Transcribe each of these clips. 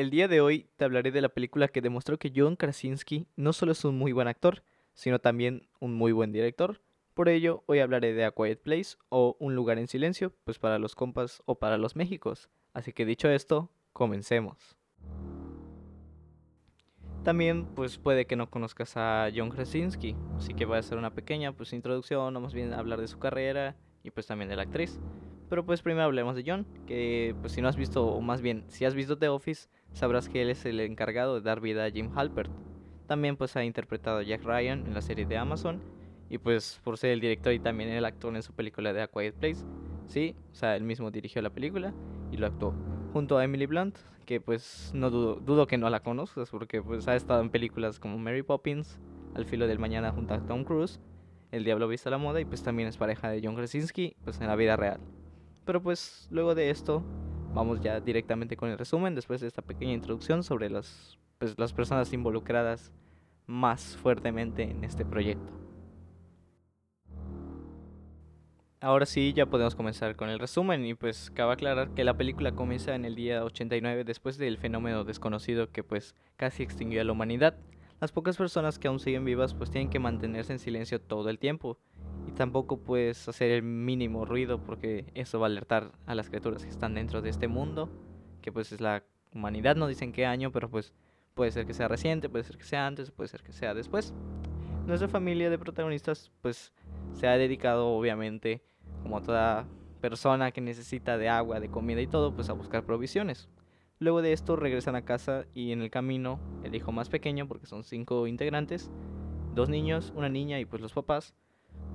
El día de hoy te hablaré de la película que demostró que John Krasinski no solo es un muy buen actor, sino también un muy buen director. Por ello, hoy hablaré de A Quiet Place o Un lugar en silencio, pues para los compas o para los Méxicos. Así que dicho esto, comencemos. También pues puede que no conozcas a John Krasinski, así que voy a hacer una pequeña pues introducción o más bien hablar de su carrera y pues también de la actriz. Pero pues primero hablemos de John, que pues si no has visto, o más bien si has visto The Office, sabrás que él es el encargado de dar vida a Jim Halpert. También pues ha interpretado a Jack Ryan en la serie de Amazon y pues por ser el director y también el actor en su película de A Quiet Place, sí, o sea, él mismo dirigió la película y lo actuó junto a Emily Blunt, que pues no dudo, dudo que no la conozcas porque pues ha estado en películas como Mary Poppins, Al filo del mañana junto a Tom Cruise, El diablo viste a la moda y pues también es pareja de John Krasinski pues en la vida real. Pero pues luego de esto vamos ya directamente con el resumen después de esta pequeña introducción sobre las, pues, las personas involucradas más fuertemente en este proyecto. Ahora sí, ya podemos comenzar con el resumen y pues cabe aclarar que la película comienza en el día 89 después del fenómeno desconocido que pues casi extinguió a la humanidad. Las pocas personas que aún siguen vivas pues tienen que mantenerse en silencio todo el tiempo tampoco puedes hacer el mínimo ruido porque eso va a alertar a las criaturas que están dentro de este mundo, que pues es la humanidad, no dicen qué año, pero pues puede ser que sea reciente, puede ser que sea antes, puede ser que sea después. Nuestra familia de protagonistas pues se ha dedicado obviamente como toda persona que necesita de agua, de comida y todo, pues a buscar provisiones. Luego de esto regresan a casa y en el camino el hijo más pequeño, porque son cinco integrantes, dos niños, una niña y pues los papás,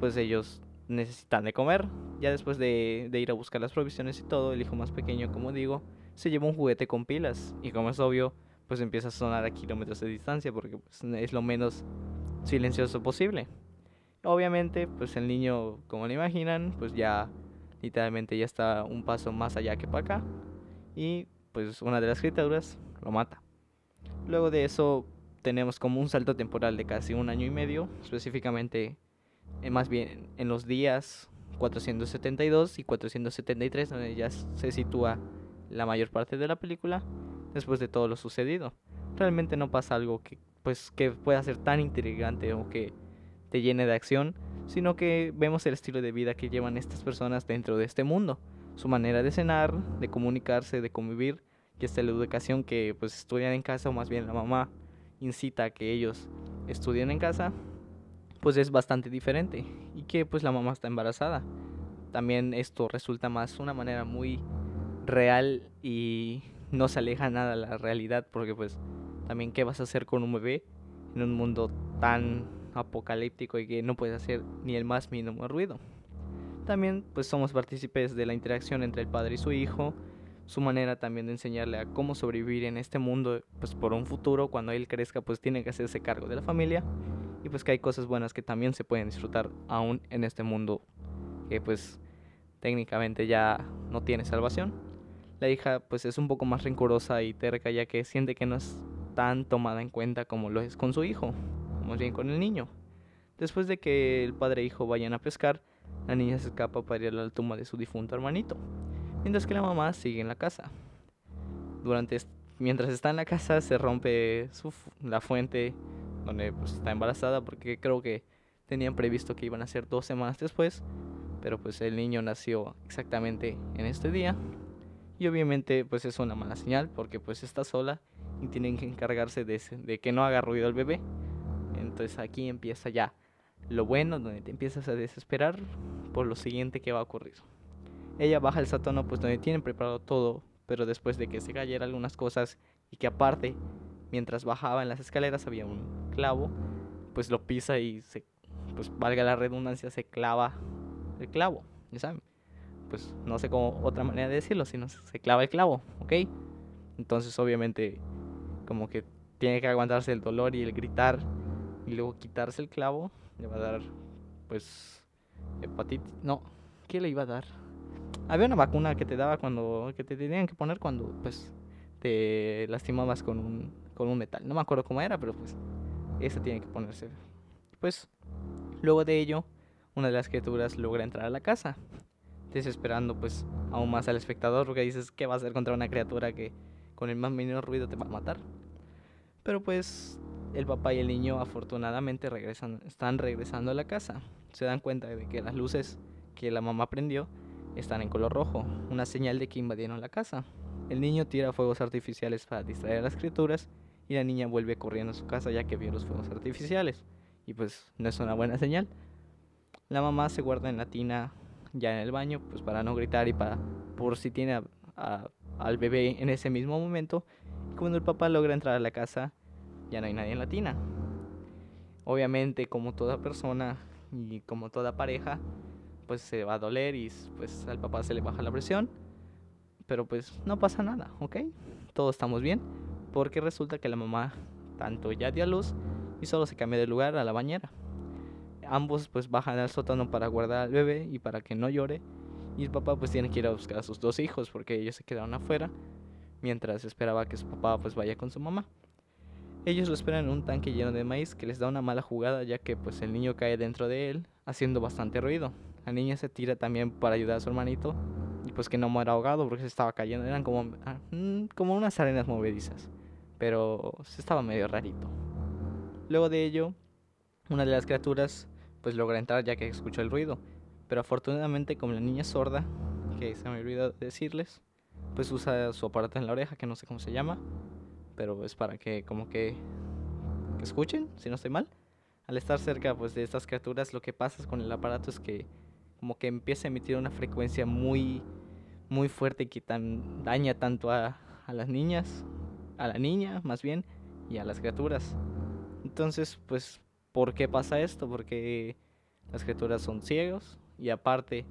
pues ellos necesitan de comer. Ya después de, ir a buscar las provisiones y todo, el hijo más pequeño, como digo, se lleva un juguete con pilas y como es obvio, pues empieza a sonar a kilómetros de distancia porque pues, es lo menos silencioso posible. Obviamente, pues el niño, como lo imaginan, pues ya literalmente ya está un paso más allá que para acá. Y pues una de las criaturas lo mata. Luego de eso tenemos como un salto temporal de casi un año y medio, específicamente eh, más bien en los días 472 y 473, donde ya se sitúa la mayor parte de la película después de todo lo sucedido. Realmente no pasa algo que pues que pueda ser tan intrigante o que te llene de acción, sino que vemos el estilo de vida que llevan estas personas dentro de este mundo, su manera de cenar, de comunicarse, de convivir, y hasta la educación que pues estudian en casa o más bien la mamá incita a que ellos estudien en casa, pues es bastante diferente y que pues la mamá está embarazada. También esto resulta más una manera muy real y no se aleja nada de la realidad porque pues también qué vas a hacer con un bebé en un mundo tan apocalíptico y que no puede hacer ni el más mínimo ruido. También pues somos partícipes de la interacción entre el padre y su hijo, su manera también de enseñarle a cómo sobrevivir en este mundo pues por un futuro cuando él crezca pues tiene que hacerse cargo de la familia pues que hay cosas buenas que también se pueden disfrutar aún en este mundo que pues técnicamente ya no tiene salvación. La hija pues es un poco más rencorosa y terca ya que siente que no es tan tomada en cuenta como lo es con su hijo más bien con el niño. Después de que el padre e hijo vayan a pescar, la niña se escapa para ir a la tumba de su difunto hermanito, mientras que la mamá sigue en la casa. Durante mientras está en la casa se rompe la fuente donde pues, está embarazada porque creo que tenían previsto que iban a ser dos semanas después, pero pues el niño nació exactamente en este día y obviamente pues es una mala señal porque pues está sola y tienen que encargarse de, de que no haga ruido el bebé entonces aquí empieza ya lo bueno, donde te empiezas a desesperar por lo siguiente que va a ocurrir. Ella baja el sótano pues donde tienen preparado todo, pero después de que se cayeran algunas cosas y que aparte, mientras bajaba en las escaleras había un clavo, pues lo pisa y se, pues valga la redundancia, se clava el clavo, ya saben. Pues no sé cómo otra manera de decirlo, sino se clava el clavo, ¿ok? Entonces obviamente como que tiene que aguantarse el dolor y el gritar y luego quitarse el clavo, le va a dar, pues, hepatitis. No, ¿qué le iba a dar? Había una vacuna que te daba cuando, que te tenían que poner cuando, pues, te lastimabas con un, con un metal. No me acuerdo cómo era, pero pues, esa tiene que ponerse. Pues, luego de ello, una de las criaturas logra entrar a la casa, desesperando, pues, aún más al espectador, porque dices, ¿qué va a hacer contra una criatura que con el más mínimo ruido te va a matar. Pero pues el papá y el niño afortunadamente regresan, están regresando a la casa. Se dan cuenta de que las luces que la mamá prendió están en color rojo, una señal de que invadieron la casa. El niño tira fuegos artificiales para distraer a las criaturas y la niña vuelve corriendo a su casa ya que vio los fuegos artificiales. Y pues no es una buena señal. La mamá se guarda en la tina ya en el baño, pues para no gritar y para por si tiene al bebé en ese mismo momento. Cuando el papá logra entrar a la casa, ya no hay nadie en la tina. Obviamente, como toda persona y como toda pareja, pues se va a doler y pues al papá se le baja la presión. Pero pues no pasa nada, ¿ok? Todos estamos bien. Porque resulta que la mamá tanto ya dio a luz y solo se cambia de lugar a la bañera. Ambos pues bajan al sótano para guardar al bebé y para que no llore. Y el papá pues tiene que ir a buscar a sus dos hijos porque ellos se quedaron afuera mientras esperaba que su papá pues vaya con su mamá. Ellos lo esperan en un tanque lleno de maíz que les da una mala jugada ya que pues el niño cae dentro de él haciendo bastante ruido. La niña se tira también para ayudar a su hermanito y pues que no muera ahogado porque se estaba cayendo. Eran como, ah, mm, como unas arenas movedizas, pero estaba medio rarito. Luego de ello, una de las criaturas pues logra entrar ya que escuchó el ruido, pero afortunadamente como la niña sorda, que se me olvidó decirles, pues usa su aparato en la oreja, que no sé cómo se llama, pero es para que como que, que escuchen, si no estoy mal. Al estar cerca pues de estas criaturas, lo que pasa con el aparato es que como que empieza a emitir una frecuencia muy muy fuerte que tan, daña tanto a, a las niñas, a la niña más bien, y a las criaturas. Entonces, pues, ¿por qué pasa esto? Porque las criaturas son ciegos y aparte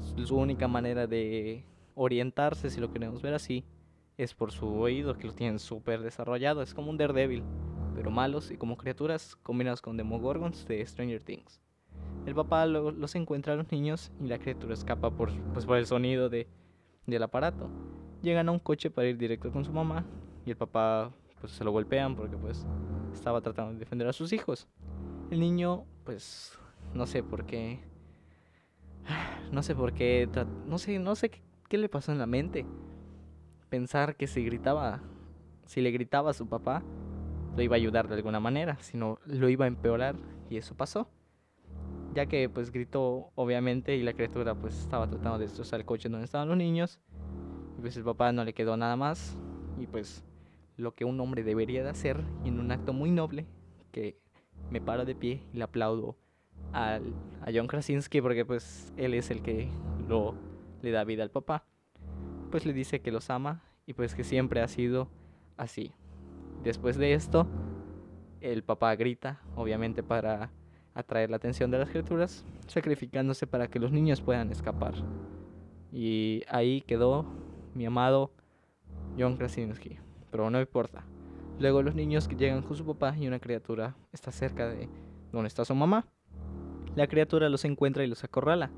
su única manera de orientarse, si lo queremos ver así, es por su oído que lo tienen súper desarrollado. Es como un Daredevil, pero malos y como criaturas combinadas con Demogorgons de Stranger Things. El papá los encuentra a los niños y la criatura escapa por, pues, por el sonido de, del aparato. Llegan a un coche para ir directo con su mamá y el papá pues se lo golpean porque pues estaba tratando de defender a sus hijos. El niño pues no sé por qué no sé por qué no sé no sé qué, qué le pasó en la mente pensar que si gritaba si le gritaba a su papá lo iba a ayudar de alguna manera, sino lo iba a empeorar y eso pasó ya que pues gritó obviamente y la criatura pues estaba tratando de destrozar el coche donde estaban los niños y pues el papá no le quedó nada más y pues lo que un hombre debería de hacer y en un acto muy noble que me paro de pie y le aplaudo al, a John Krasinski porque pues él es el que lo le da vida al papá. Pues le dice que los ama y pues que siempre ha sido así. Después de esto el papá grita obviamente para atraer la atención de las criaturas, sacrificándose para que los niños puedan escapar. Y ahí quedó mi amado John Krasinski, pero no importa. Luego los niños que llegan con su papá y una criatura está cerca de donde está su mamá. La criatura los encuentra y los acorrala,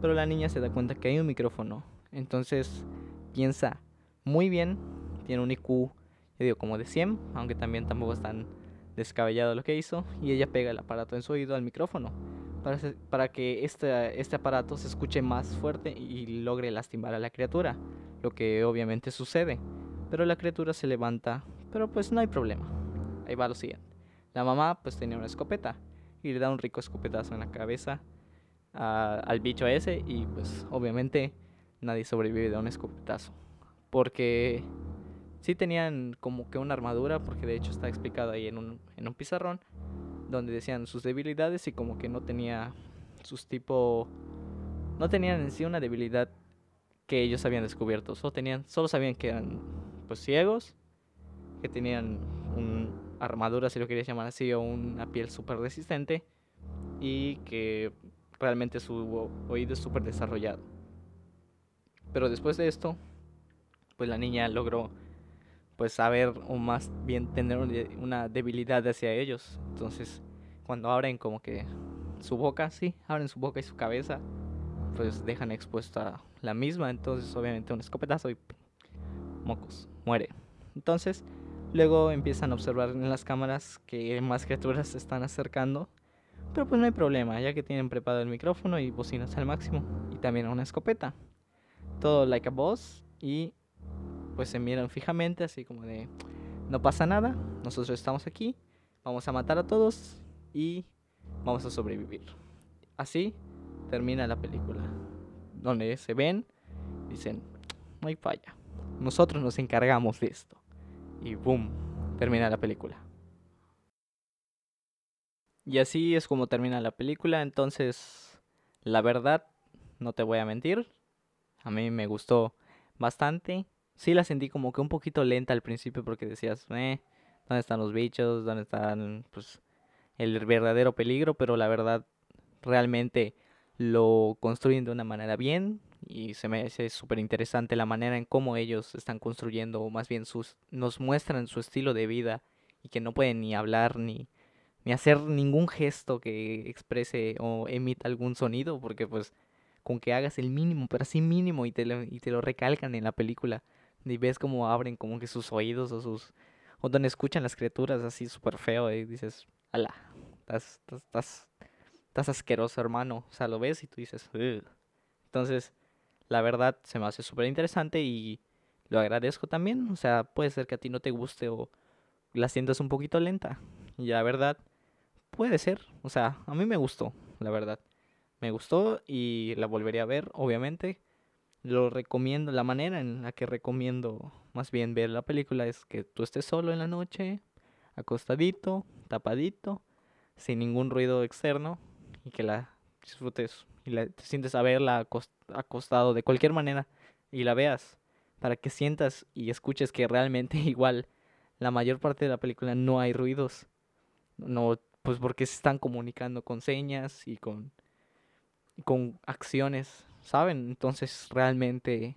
pero la niña se da cuenta que hay un micrófono. Entonces piensa muy bien, tiene un IQ, yo digo como de 100, aunque también tampoco están descabellado lo que hizo y ella pega el aparato en su oído al micrófono para, para que este, este aparato se escuche más fuerte y logre lastimar a la criatura, lo que obviamente sucede. Pero la criatura se levanta, pero pues no hay problema. Ahí va lo siguiente. La mamá pues tenía una escopeta y le da un rico escopetazo en la cabeza al bicho ese y pues obviamente nadie sobrevive de un escopetazo. Porque sí tenían como que una armadura, porque de hecho está explicado ahí en un, en un pizarrón, donde decían sus debilidades y como que no tenía sus tipo... No tenían en sí una debilidad que ellos habían descubierto, solo, tenían, solo sabían que eran pues ciegos, que tenían una armadura, si lo querías llamar así, o una piel súper resistente y que realmente su oído es súper desarrollado. Pero después de esto, pues la niña logró pues saber o más bien tener una debilidad hacia ellos. Entonces, cuando abren como que su boca, sí, abren su boca y su cabeza, pues dejan expuesta la misma. Entonces, obviamente, un escopetazo y mocos, muere. Entonces, luego empiezan a observar en las cámaras que más criaturas se están acercando. Pero pues no hay problema, ya que tienen preparado el micrófono y bocinas al máximo. Y también una escopeta. Todo like a boss y pues se miran fijamente, así como de, no pasa nada, nosotros estamos aquí, vamos a matar a todos y vamos a sobrevivir. Así termina la película, donde se ven, dicen, no hay falla, nosotros nos encargamos de esto. Y boom, termina la película. Y así es como termina la película, entonces, la verdad, no te voy a mentir, a mí me gustó bastante. Sí la sentí como que un poquito lenta al principio porque decías, eh, ¿dónde están los bichos? ¿Dónde están, pues, el verdadero peligro? Pero la verdad, realmente lo construyen de una manera bien y se me hace súper interesante la manera en cómo ellos están construyendo, o más bien sus, nos muestran su estilo de vida y que no pueden ni hablar ni, ni hacer ningún gesto que exprese o emita algún sonido, porque pues con que hagas el mínimo, pero así mínimo y te lo, y te lo recalcan en la película. Y ves cómo abren como que sus oídos o sus... O donde escuchan las criaturas así súper feo y dices, ala, estás, estás, estás asqueroso hermano. O sea, lo ves y tú dices, entonces, la verdad se me hace súper interesante y lo agradezco también. O sea, puede ser que a ti no te guste o la sientas un poquito lenta. Y la verdad, puede ser. O sea, a mí me gustó, la verdad me gustó y la volvería a ver, obviamente. Lo recomiendo, la manera en la que recomiendo más bien ver la película es que tú estés solo en la noche, acostadito, tapadito, sin ningún ruido externo y que la disfrutes y la, te sientes a verla acostado de cualquier manera y la veas para que sientas y escuches que realmente igual la mayor parte de la película no hay ruidos. No, pues porque se están comunicando con señas y con con acciones, ¿saben? Entonces realmente,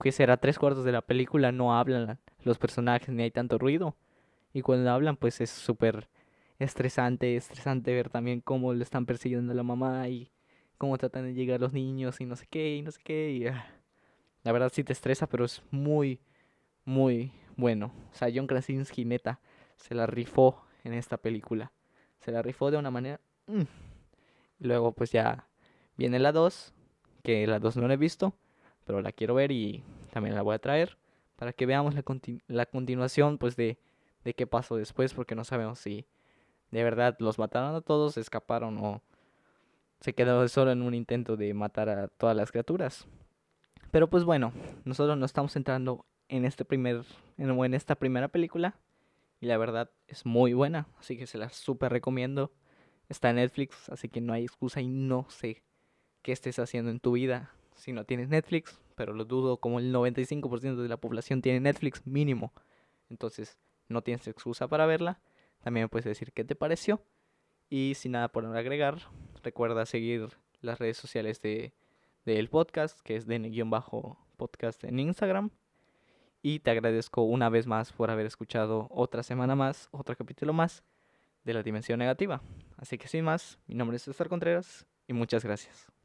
que será? Tres cuartos de la película no hablan los personajes ni hay tanto ruido. Y cuando hablan, pues es súper estresante, estresante ver también cómo le están persiguiendo a la mamá y cómo tratan de llegar los niños y no sé qué, y no sé qué. Y, ah, la verdad sí te estresa, pero es muy, muy bueno. O sea, John Krasinski, neta, se la rifó en esta película. Se la rifó de una manera... Mm, Luego pues ya viene la 2, que la 2 no la he visto, pero la quiero ver y también la voy a traer para que veamos la, la continuación pues de, de qué pasó después, porque no sabemos si de verdad los mataron a todos, escaparon o se quedó solo en un intento de matar a todas las criaturas. Pero pues bueno, nosotros nos estamos entrando en este primer en, en esta primera película y la verdad es muy buena, así que se la súper recomiendo. Está en Netflix, así que no hay excusa y no sé qué estés haciendo en tu vida si no tienes Netflix, pero lo dudo como el 95% de la población tiene Netflix mínimo. Entonces, no tienes excusa para verla. También me puedes decir qué te pareció. Y sin nada por agregar, recuerda seguir las redes sociales de del podcast, que es de bajo podcast en Instagram. Y te agradezco una vez más por haber escuchado otra semana más, otro capítulo más de la dimensión negativa. Así que sin más, mi nombre es César Contreras y muchas gracias.